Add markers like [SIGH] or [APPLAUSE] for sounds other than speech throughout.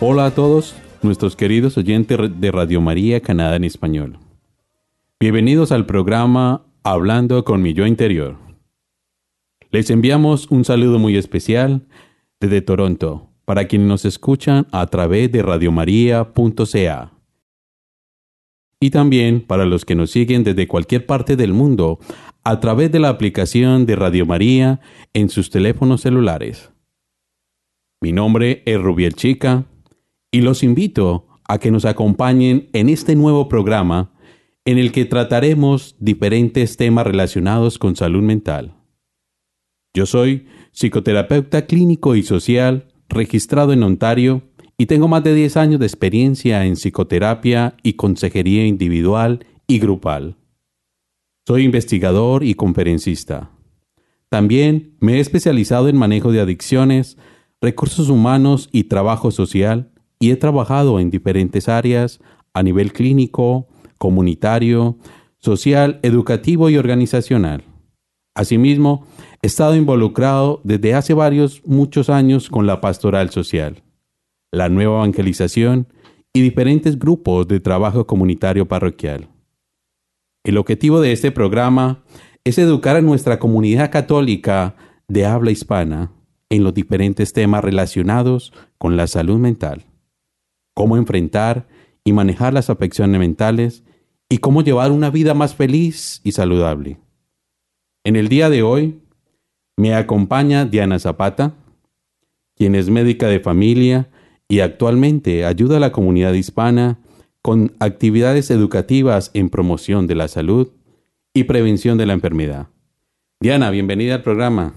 Hola a todos nuestros queridos oyentes de Radio María Canadá en español. Bienvenidos al programa Hablando con mi yo interior. Les enviamos un saludo muy especial desde Toronto para quienes nos escuchan a través de radiomaria.ca. Y también para los que nos siguen desde cualquier parte del mundo a través de la aplicación de Radio María en sus teléfonos celulares. Mi nombre es Rubiel Chica y los invito a que nos acompañen en este nuevo programa en el que trataremos diferentes temas relacionados con salud mental. Yo soy psicoterapeuta clínico y social registrado en Ontario y tengo más de 10 años de experiencia en psicoterapia y consejería individual y grupal. Soy investigador y conferencista. También me he especializado en manejo de adicciones, recursos humanos y trabajo social y he trabajado en diferentes áreas a nivel clínico, comunitario, social, educativo y organizacional. Asimismo, he estado involucrado desde hace varios, muchos años con la pastoral social, la nueva evangelización y diferentes grupos de trabajo comunitario parroquial. El objetivo de este programa es educar a nuestra comunidad católica de habla hispana en los diferentes temas relacionados con la salud mental, cómo enfrentar y manejar las afecciones mentales y cómo llevar una vida más feliz y saludable. En el día de hoy me acompaña Diana Zapata, quien es médica de familia y actualmente ayuda a la comunidad hispana con actividades educativas en promoción de la salud y prevención de la enfermedad. Diana, bienvenida al programa.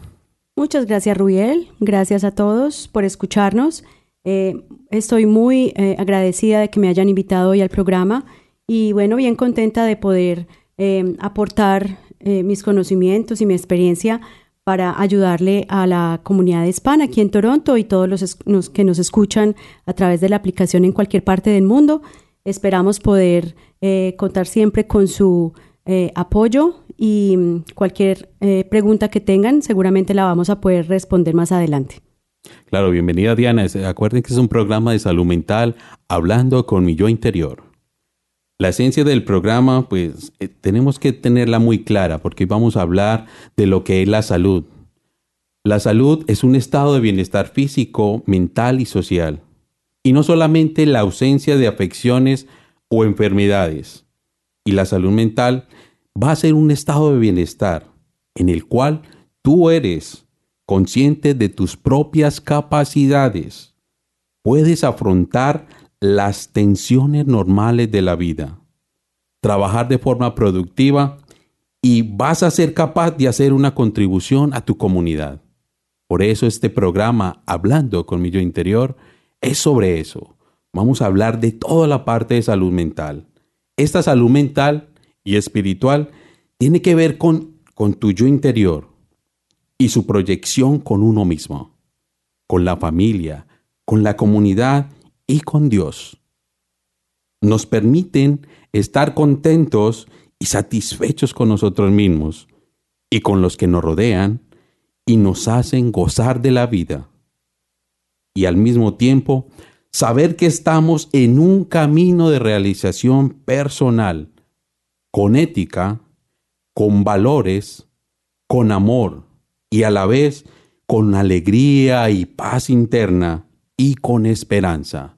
Muchas gracias, Rubiel. Gracias a todos por escucharnos. Eh, estoy muy eh, agradecida de que me hayan invitado hoy al programa y bueno, bien contenta de poder eh, aportar eh, mis conocimientos y mi experiencia para ayudarle a la comunidad hispana aquí en Toronto y todos los, que nos escuchan a través de la aplicación en cualquier parte del mundo. Esperamos poder eh, contar siempre con su apoyo y mm, cualquier pregunta que tengan seguramente la vamos a poder responder más adelante. Claro, bienvenida Diana. Acuerden que es un programa de salud mental hablando con mi yo interior. La esencia del programa, pues eh, tenemos que tenerla muy clara porque vamos a hablar de lo que es la salud. La salud es un estado de bienestar físico, mental y social. Y no solamente la ausencia de afecciones o enfermedades. Y la salud mental va a ser un estado de bienestar en el cual tú eres consciente de tus propias capacidades. Puedes afrontar las tensiones normales de la vida, trabajar de forma productiva y vas a ser capaz de hacer una contribución a tu comunidad. Por eso este programa, Hablando con mi yo interior, es sobre eso. Vamos a hablar de toda la parte de salud mental. Esta salud mental y espiritual tiene que ver con, con tu yo interior y su proyección con uno mismo, con la familia, con la comunidad y con Dios. Nos permiten estar contentos y satisfechos con nosotros mismos y con los que nos rodean y nos hacen gozar de la vida. Y al mismo tiempo, saber que estamos en un camino de realización personal, con ética, con valores, con amor y a la vez con alegría y paz interna y con esperanza.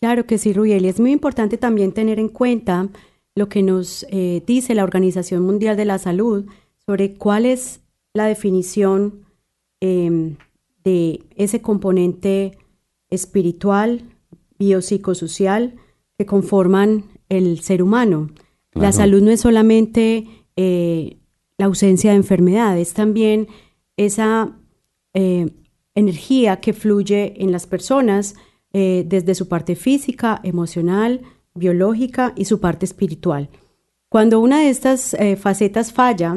Claro que sí, Rubiel. Y es muy importante también tener en cuenta lo que nos eh, dice la Organización Mundial de la Salud sobre cuál es la definición em, de ese componente espiritual, biopsicosocial que conforman el ser humano. La salud no es solamente eh, la ausencia de enfermedades, también esa eh, energía que fluye en las personas eh, desde su parte física, emocional, biológica y su parte espiritual. Cuando una de estas eh, facetas falla,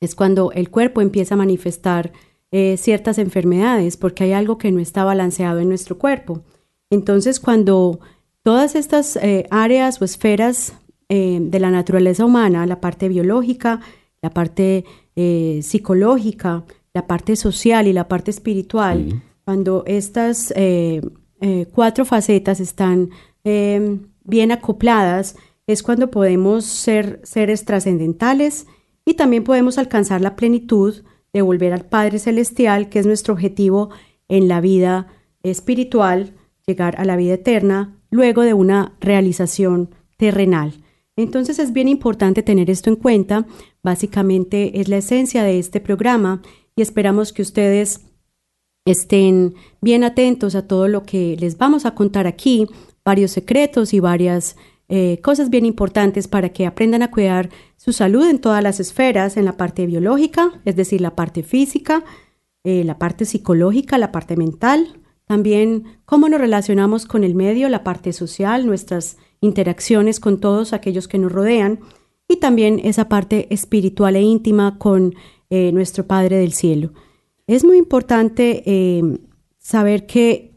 es cuando el cuerpo empieza a manifestar ciertas enfermedades, porque hay algo que no está balanceado en nuestro cuerpo. Entonces, cuando todas estas áreas o esferas de la naturaleza humana, la parte biológica, la parte eh, psicológica, la parte social y la parte espiritual, Sí. cuando estas eh, eh, cuatro facetas están bien acopladas, es cuando podemos ser seres trascendentales y también podemos alcanzar la plenitud de volver al Padre Celestial, que es nuestro objetivo en la vida espiritual, llegar a la vida eterna, luego de una realización terrenal. Entonces es bien importante tener esto en cuenta. Básicamente es la esencia de este programa y esperamos que ustedes estén bien atentos a todo lo que les vamos a contar aquí, varios secretos y varias eh, cosas bien importantes para que aprendan a cuidar su salud en todas las esferas, en la parte biológica, es decir, la parte física, eh, la parte psicológica, la parte mental, también cómo nos relacionamos con el medio, la parte social, nuestras interacciones con todos aquellos que nos rodean y también esa parte espiritual e íntima con eh, nuestro Padre del Cielo. Es muy importante eh, saber que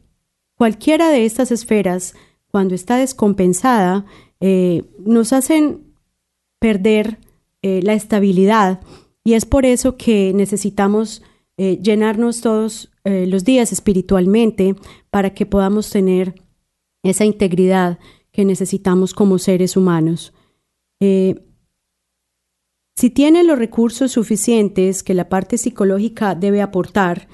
cualquiera de estas esferas, cuando está descompensada, eh, nos hacen perder la estabilidad y es por eso que necesitamos llenarnos todos los días espiritualmente para que podamos tener esa integridad que necesitamos como seres humanos. Si tiene los recursos suficientes que la parte psicológica debe aportar,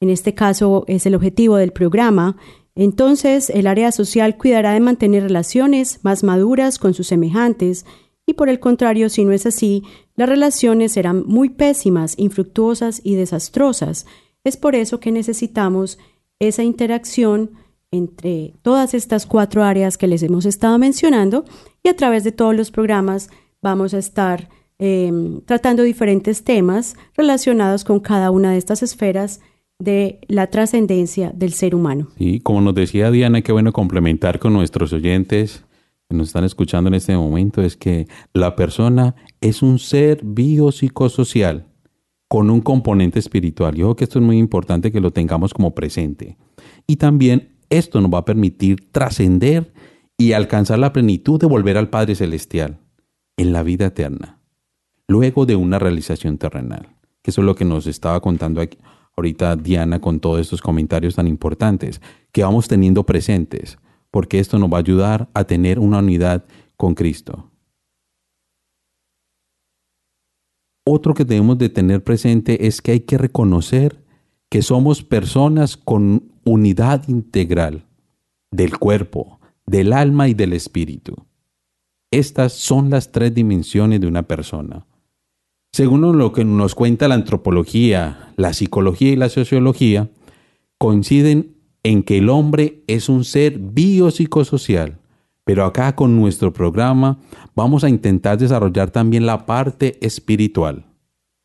en este caso es el objetivo del programa, entonces el área social cuidará de mantener relaciones más maduras con sus semejantes y por el contrario, si no es así, las relaciones serán muy pésimas, infructuosas y desastrosas. Es por eso que necesitamos esa interacción entre todas estas cuatro áreas que les hemos estado mencionando y a través de todos los programas vamos a estar eh, tratando diferentes temas relacionados con cada una de estas esferas de la trascendencia del ser humano. Y como nos decía Diana, qué bueno complementar con nuestros oyentes que nos están escuchando en este momento, es que la persona es un ser biopsicosocial con un componente espiritual. Yo creo que esto es muy importante que lo tengamos como presente. Y también esto nos va a permitir trascender y alcanzar la plenitud de volver al Padre Celestial en la vida eterna, luego de una realización terrenal. Que eso es lo que nos estaba contando aquí, ahorita Diana con todos estos comentarios tan importantes que vamos teniendo presentes, porque esto nos va a ayudar a tener una unidad con Cristo. Otro que debemos de tener presente es que hay que reconocer que somos personas con unidad integral del cuerpo, del alma y del espíritu. Estas son las tres dimensiones de una persona. Según lo que nos cuenta la antropología, la psicología y la sociología, coinciden en que el hombre es un ser biopsicosocial. Pero acá con nuestro programa vamos a intentar desarrollar también la parte espiritual.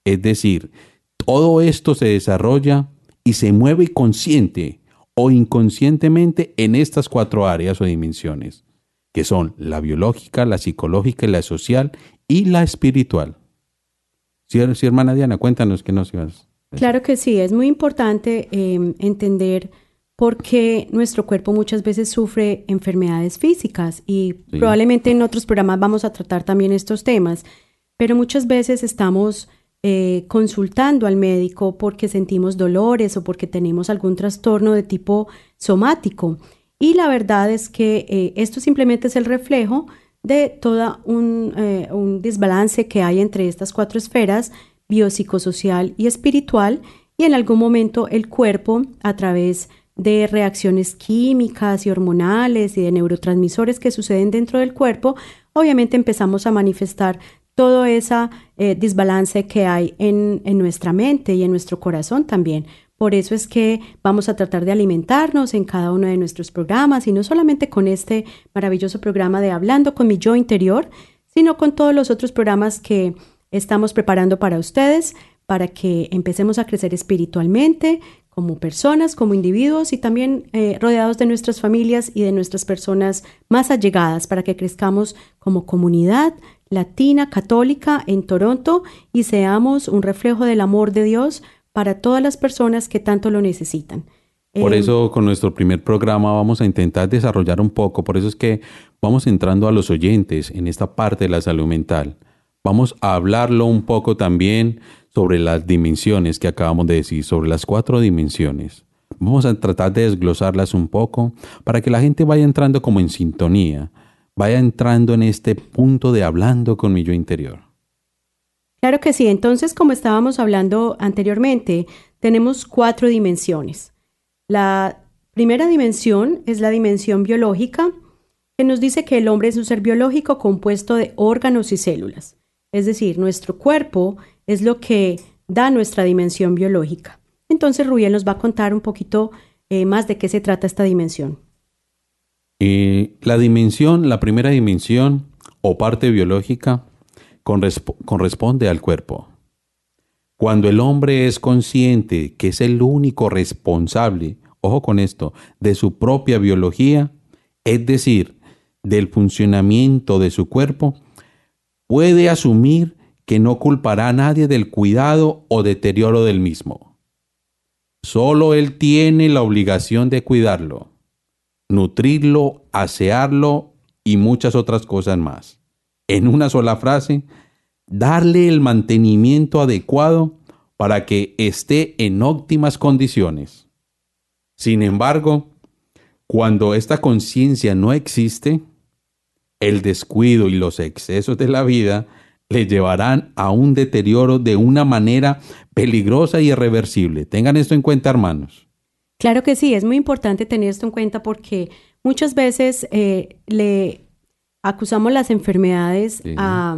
Es decir, todo esto se desarrolla y se mueve consciente o inconscientemente en estas cuatro áreas o dimensiones, que son la biológica, la psicológica, la social y la espiritual. Sí, sí, hermana Diana, cuéntanos qué nos ibas. Claro que sí, es muy importante eh, entender por qué nuestro cuerpo muchas veces sufre enfermedades físicas y Sí. probablemente en otros programas vamos a tratar también estos temas, pero muchas veces estamos eh, consultando al médico porque sentimos dolores o porque tenemos algún trastorno de tipo somático. Y la verdad es que eh, esto simplemente es el reflejo de todo un, eh, un desbalance que hay entre estas cuatro esferas, biopsicosocial y espiritual, y en algún momento el cuerpo, a través de reacciones químicas y hormonales y de neurotransmisores que suceden dentro del cuerpo, obviamente empezamos a manifestar todo ese eh, desbalance que hay en, en nuestra mente y en nuestro corazón también. Por eso es que vamos a tratar de alimentarnos en cada uno de nuestros programas y no solamente con este maravilloso programa de Hablando con mi yo interior, sino con todos los otros programas que estamos preparando para ustedes, para que empecemos a crecer espiritualmente, como personas, como individuos y también eh, rodeados de nuestras familias y de nuestras personas más allegadas, para que crezcamos como comunidad latina católica en Toronto y seamos un reflejo del amor de Dios para todas las personas que tanto lo necesitan. Por Eh, eso con nuestro primer programa vamos a intentar desarrollar un poco, por eso es que vamos entrando a los oyentes en esta parte de la salud mental. Vamos a hablarlo un poco también sobre las dimensiones que acabamos de decir, sobre las cuatro dimensiones. Vamos a tratar de desglosarlas un poco para que la gente vaya entrando como en sintonía, vaya entrando en este punto de hablando con mi yo interior. Claro que sí. Entonces, como estábamos hablando anteriormente, tenemos cuatro dimensiones. La primera dimensión es la dimensión biológica, que nos dice que el hombre es un ser biológico compuesto de órganos y células. Es decir, nuestro cuerpo es lo que da nuestra dimensión biológica. Entonces, Rubiel nos va a contar un poquito eh, más de qué se trata esta dimensión. Eh, la dimensión, la primera dimensión o parte biológica corresponde al cuerpo. Cuando el hombre es consciente que es el único responsable, ojo con esto, de su propia biología, es decir, del funcionamiento de su cuerpo, puede asumir que no culpará a nadie del cuidado o deterioro del mismo. Solo él tiene la obligación de cuidarlo nutrirlo, asearlo y muchas otras cosas más. En una sola frase, darle el mantenimiento adecuado para que esté en óptimas condiciones. Sin embargo, cuando esta conciencia no existe, el descuido y los excesos de la vida le llevarán a un deterioro de una manera peligrosa y irreversible. Tengan esto en cuenta, hermanos. Claro que sí, es muy importante tener esto en cuenta porque muchas veces eh, le acusamos las enfermedades Sí. a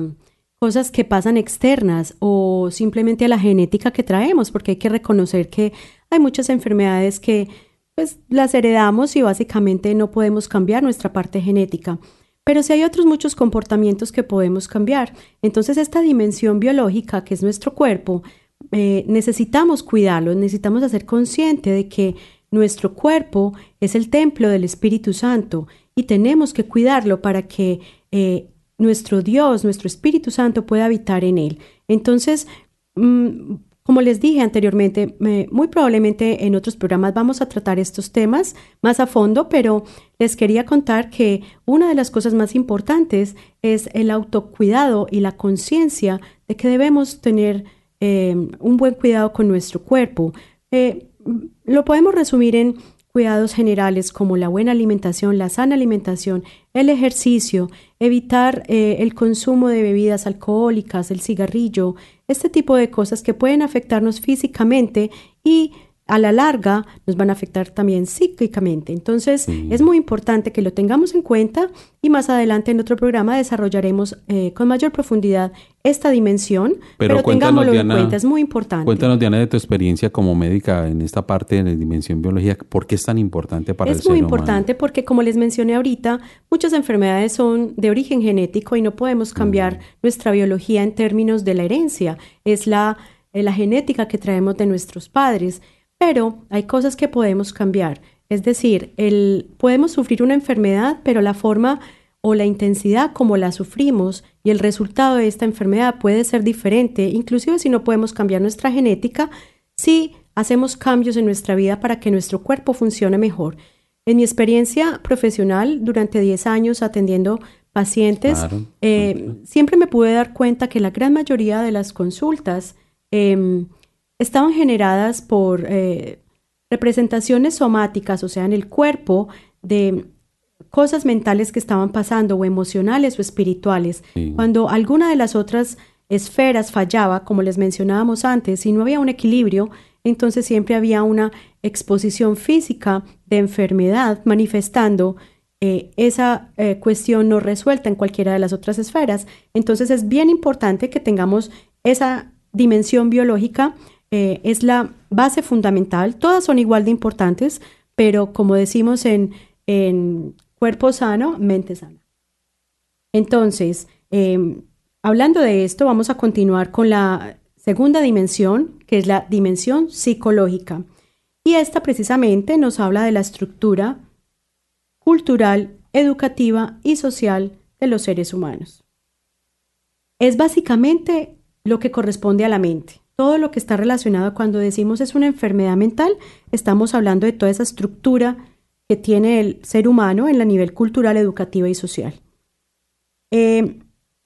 cosas que pasan externas o simplemente a la genética que traemos, porque hay que reconocer que hay muchas enfermedades que pues las heredamos y básicamente no podemos cambiar nuestra parte genética. Pero sí hay otros muchos comportamientos que podemos cambiar. Entonces esta dimensión biológica, que es nuestro cuerpo, eh, necesitamos cuidarlo, necesitamos hacer consciente de que nuestro cuerpo es el templo del Espíritu Santo y tenemos que cuidarlo para que eh, nuestro Dios, nuestro Espíritu Santo pueda habitar en él. Entonces, mm, como les dije anteriormente, me- muy probablemente en otros programas vamos a tratar estos temas más a fondo, pero les quería contar que una de las cosas más importantes es el autocuidado y la conciencia de que debemos tener eh, un buen cuidado con nuestro cuerpo. Eh, lo podemos resumir en cuidados generales como la buena alimentación, la sana alimentación, el ejercicio, evitar eh, el consumo de bebidas alcohólicas, el cigarrillo, este tipo de cosas que pueden afectarnos físicamente y a la larga nos van a afectar también psíquicamente. Entonces es muy importante que lo tengamos en cuenta y más adelante en otro programa desarrollaremos eh, con mayor profundidad esta dimensión, Pero pero, tengámoslo Diana, en cuenta, es muy importante. Cuéntanos, Diana, de tu experiencia como médica en esta parte de la dimensión biológica. ¿Por qué es tan importante para el es ser muy humano? importante porque, como les mencioné ahorita, muchas enfermedades son de origen genético y no podemos cambiar nuestra biología en términos de la herencia. Es la, eh, la genética que traemos de nuestros padres. Pero hay cosas que podemos cambiar. Es decir, el, podemos sufrir una enfermedad, pero la forma o la intensidad como la sufrimos y el resultado de esta enfermedad puede ser diferente, inclusive si no podemos cambiar nuestra genética, si hacemos cambios en nuestra vida para que nuestro cuerpo funcione mejor. En mi experiencia profesional, durante 10 años atendiendo pacientes, Claro. eh, siempre me pude dar cuenta que la gran mayoría de las consultas em, estaban generadas por eh, representaciones somáticas, o sea, en el cuerpo, de cosas mentales que estaban pasando, o emocionales o espirituales. Sí. Cuando alguna de las otras esferas fallaba, como les mencionábamos antes, y no había un equilibrio, entonces siempre había una exposición física de enfermedad manifestando eh, esa eh, cuestión no resuelta en cualquiera de las otras esferas. Entonces es bien importante que tengamos esa dimensión biológica, eh, es la base fundamental, todas son igual de importantes, pero como decimos en, cuerpo sano, mente sana. Entonces, em, hablando de esto, vamos a continuar con la segunda dimensión, que es la dimensión psicológica. Y esta precisamente nos habla de la estructura cultural, educativa y social de los seres humanos. Es básicamente lo que corresponde a la mente. Todo lo que está relacionado cuando decimos es una enfermedad mental, estamos hablando de toda esa estructura que tiene el ser humano en la nivel cultural, educativa y social. Eh,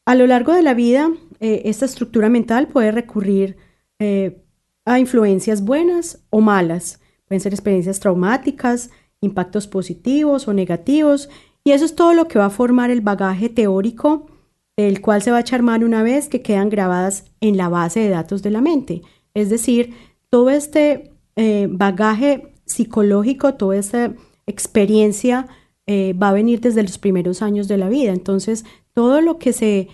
a lo largo de la vida, eh, esta estructura mental puede recurrir eh, a influencias buenas o malas. Pueden ser experiencias traumáticas, impactos positivos o negativos, y eso es todo lo que va a formar el bagaje teórico del cual se va a echar mano una vez que quedan grabadas en la base de datos de la mente. Es decir, todo este eh, bagaje psicológico, toda esta experiencia eh, va a venir desde los primeros años de la vida. Entonces, todo lo que se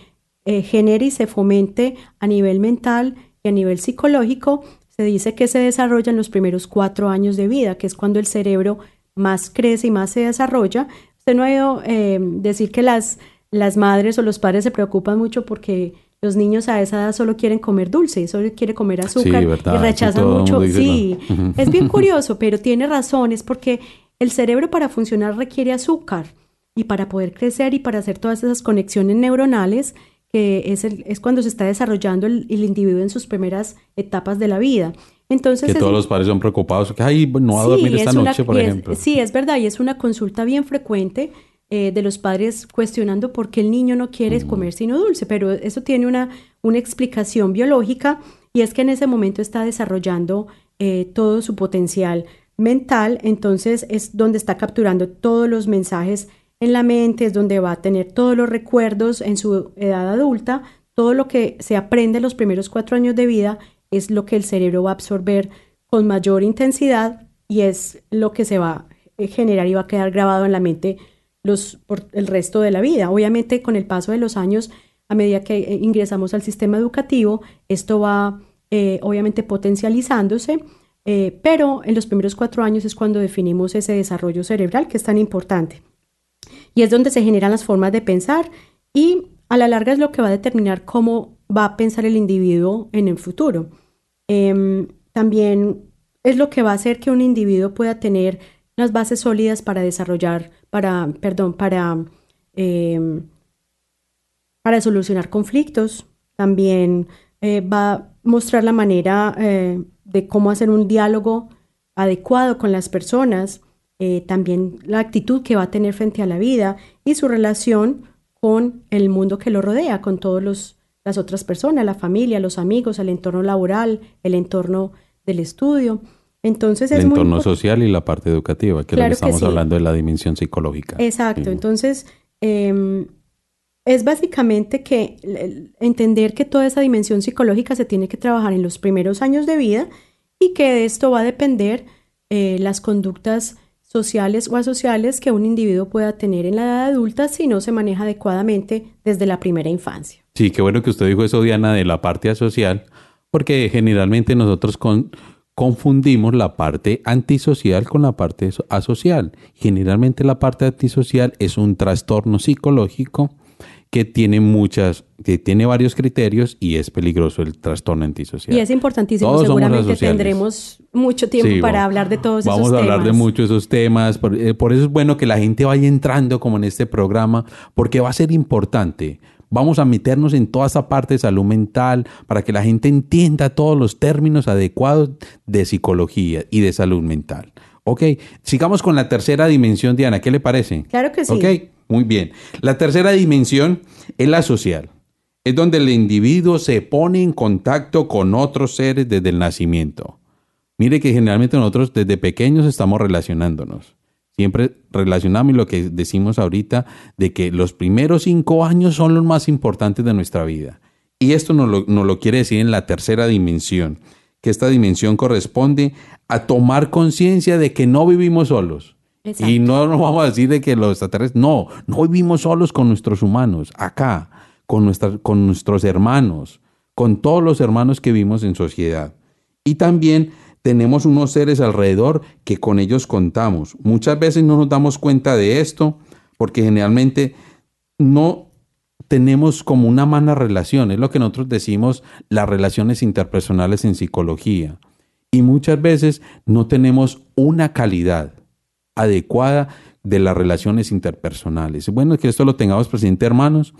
eh, genere y se fomente a nivel mental y a nivel psicológico, se dice que se desarrolla en los primeros cuatro años de vida, que es cuando el cerebro más crece y más se desarrolla. Usted no ha oído decir que las las madres o los padres se preocupan mucho porque los niños a esa edad solo quieren comer dulce, solo quieren comer azúcar y rechazan mucho. Sí, es bien [LAUGHS] curioso, pero tiene razón, es porque el cerebro para funcionar requiere azúcar y para poder crecer y para hacer todas esas conexiones neuronales, que es, es cuando se está desarrollando el, individuo en sus primeras etapas de la vida. Entonces, que todos los padres son preocupados, que ay, no va a dormir esta noche, por ejemplo. sí, es verdad, y es una consulta bien frecuente eh, de los padres cuestionando por qué el niño no quiere comer sino dulce, pero eso tiene una, una explicación biológica y es que en ese momento está desarrollando eh, todo su potencial mental, entonces es donde está capturando todos los mensajes en la mente, es donde va a tener todos los recuerdos en su edad adulta, todo lo que se aprende en los primeros cuatro años de vida es lo que el cerebro va a absorber con mayor intensidad y es lo que se va a generar y va a quedar grabado en la mente por el resto de la vida. Obviamente, con el paso de los años, a medida que eh, ingresamos al sistema educativo, esto va eh, obviamente potencializándose, eh, pero en los primeros cuatro años es cuando definimos ese desarrollo cerebral que es tan importante. Y es donde se generan las formas de pensar y a la larga es lo que va a determinar cómo va a pensar el individuo en el futuro. Em, también es lo que va a hacer que un individuo pueda tener las bases sólidas para desarrollar para, perdón, para, em, para solucionar conflictos. También eh, va a mostrar la manera eh, de cómo hacer un diálogo adecuado con las personas, eh, también la actitud que va a tener frente a la vida y su relación con el mundo que lo rodea, con todas las otras personas, la familia, los amigos, el entorno laboral, el entorno del estudio. Entonces el es entorno social y la parte educativa, que es lo que estamos hablando de la dimensión psicológica. Exacto, entonces em, es básicamente que entender que toda esa dimensión psicológica se tiene que trabajar en los primeros años de vida y que de esto va a depender eh, las conductas sociales o asociales que un individuo pueda tener en la edad adulta si no se maneja adecuadamente desde la primera infancia. Sí, qué bueno que usted dijo eso, Diana, de la parte asocial, porque generalmente nosotros con confundimos la parte antisocial con la parte asocial. Generalmente la parte antisocial es un trastorno psicológico que tiene muchas, que tiene varios criterios y es peligroso el trastorno antisocial. Y es importantísimo, seguramente tendremos mucho tiempo para hablar de todos esos temas. Vamos a hablar de muchos esos temas, por, eh, por, eso es bueno que la gente vaya entrando como en este programa, porque va a ser importante. Vamos a meternos en toda esa parte de salud mental para que la gente entienda todos los términos adecuados de psicología y de salud mental. Ok, sigamos con la tercera dimensión, Diana. ¿Qué le parece? Claro que sí. Ok, muy bien. La tercera dimensión es la social. Es donde el individuo se pone en contacto con otros seres desde el nacimiento. Mire que generalmente nosotros desde pequeños estamos relacionándonos. Siempre relacionamos lo que decimos ahorita de que los primeros cinco años son los más importantes de nuestra vida. Y esto nos lo, quiere decir en la tercera dimensión, que esta dimensión corresponde a tomar conciencia de que no vivimos solos. Exacto. Y no nos vamos a decir de que los extraterrestres, no, no vivimos solos con nuestros humanos, acá, con, nuestra- con nuestros hermanos, con todos los hermanos que vivimos en sociedad. Y también tenemos unos seres alrededor que con ellos contamos. Muchas veces no nos damos cuenta de esto porque generalmente no tenemos como una mala relación. Es lo que nosotros decimos las relaciones interpersonales en psicología. Y muchas veces no tenemos una calidad adecuada de las relaciones interpersonales. Bueno, que esto lo tengamos presente, hermanos,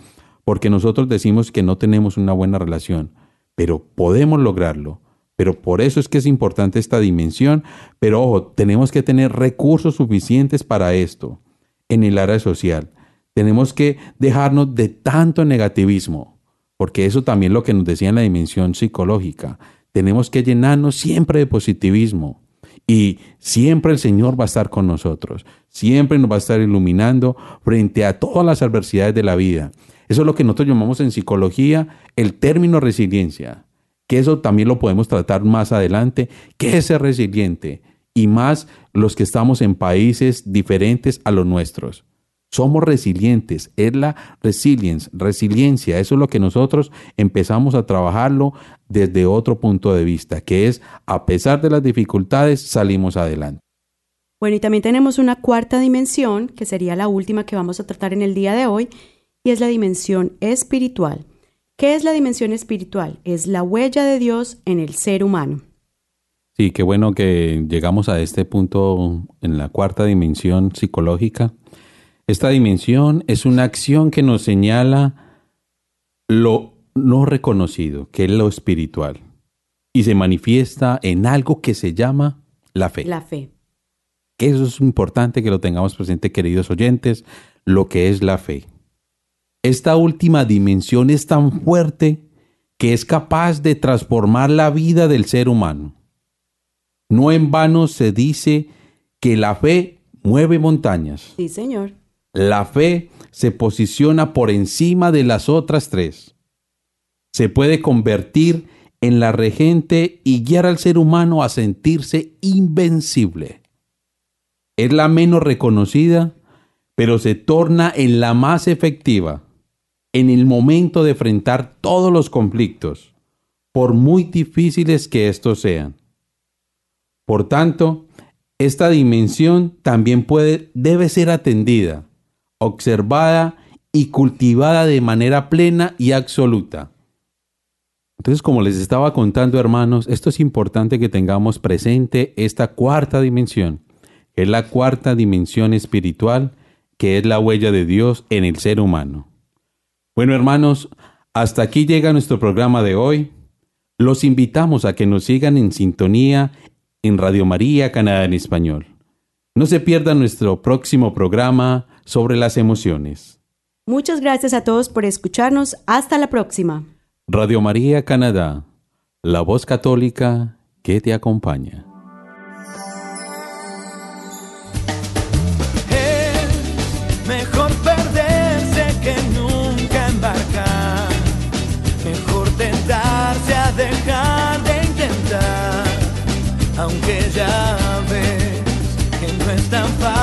porque nosotros decimos que no tenemos una buena relación, pero podemos lograrlo. Pero por eso es que es importante esta dimensión. Pero ojo, tenemos que tener recursos suficientes para esto en el área social. Tenemos que dejarnos de tanto negativismo, porque eso también es lo que nos decía en la dimensión psicológica. Tenemos que llenarnos siempre de positivismo. Y siempre el Señor va a estar con nosotros. Siempre nos va a estar iluminando frente a todas las adversidades de la vida. Eso es lo que nosotros llamamos en psicología el término resiliencia. Que eso también lo podemos tratar más adelante. ¿Qué es ser resiliente? Y más los que estamos en países diferentes a los nuestros. Somos resilientes, es la resilience, resiliencia. Eso es lo que nosotros empezamos a trabajarlo desde otro punto de vista, que es a pesar de las dificultades salimos adelante. Bueno, y también tenemos una cuarta dimensión, que sería la última que vamos a tratar en el día de hoy, y es la dimensión espiritual. ¿Qué es la dimensión espiritual? Es la huella de Dios en el ser humano. Sí, qué bueno que llegamos a este punto en la cuarta dimensión psicológica. Esta dimensión es una acción que nos señala lo no reconocido, que es lo espiritual, y se manifiesta en algo que se llama la fe. La fe. Que eso es importante que lo tengamos presente, queridos oyentes, lo que es la fe. Esta última dimensión es tan fuerte que es capaz de transformar la vida del ser humano. No en vano se dice que la fe mueve montañas. Sí, Señor. La fe se posiciona por encima de las otras tres. Se puede convertir en la regente y guiar al ser humano a sentirse invencible. Es la menos reconocida, pero se torna en la más efectiva en el momento de enfrentar todos los conflictos, por muy difíciles que estos sean. Por tanto, esta dimensión también puede, debe ser atendida, observada y cultivada de manera plena y absoluta. Entonces, como les estaba contando, hermanos, esto es importante que tengamos presente esta cuarta dimensión, que es la cuarta dimensión espiritual, que es la huella de Dios en el ser humano. Bueno, hermanos, hasta aquí llega nuestro programa de hoy. Los invitamos a que nos sigan en sintonía en Radio María Canadá en Español. No se pierdan nuestro próximo programa sobre las emociones. Muchas gracias a todos por escucharnos. Hasta la próxima. Radio María Canadá, la voz católica que te acompaña. Aunque ya ves que no es tan fácil